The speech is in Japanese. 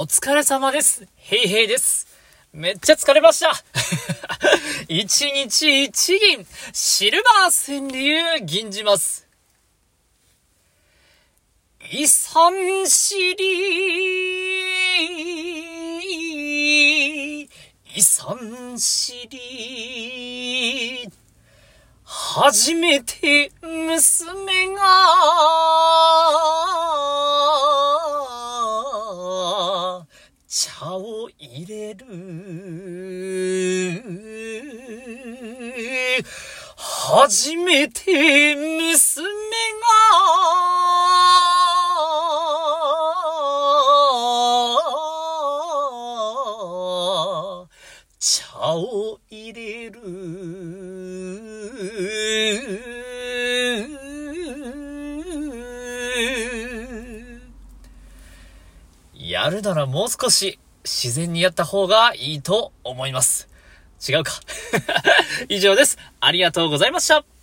お疲れ様です。へいへいです。めっちゃ疲れました。一日一銀、シルバー川柳銀じます。遺産知り、遺産知り、初めて娘が、茶を入れる。初めて娘が、茶を入れる。やるならもう少し自然にやった方がいいと思います。違うか。以上です。ありがとうございました。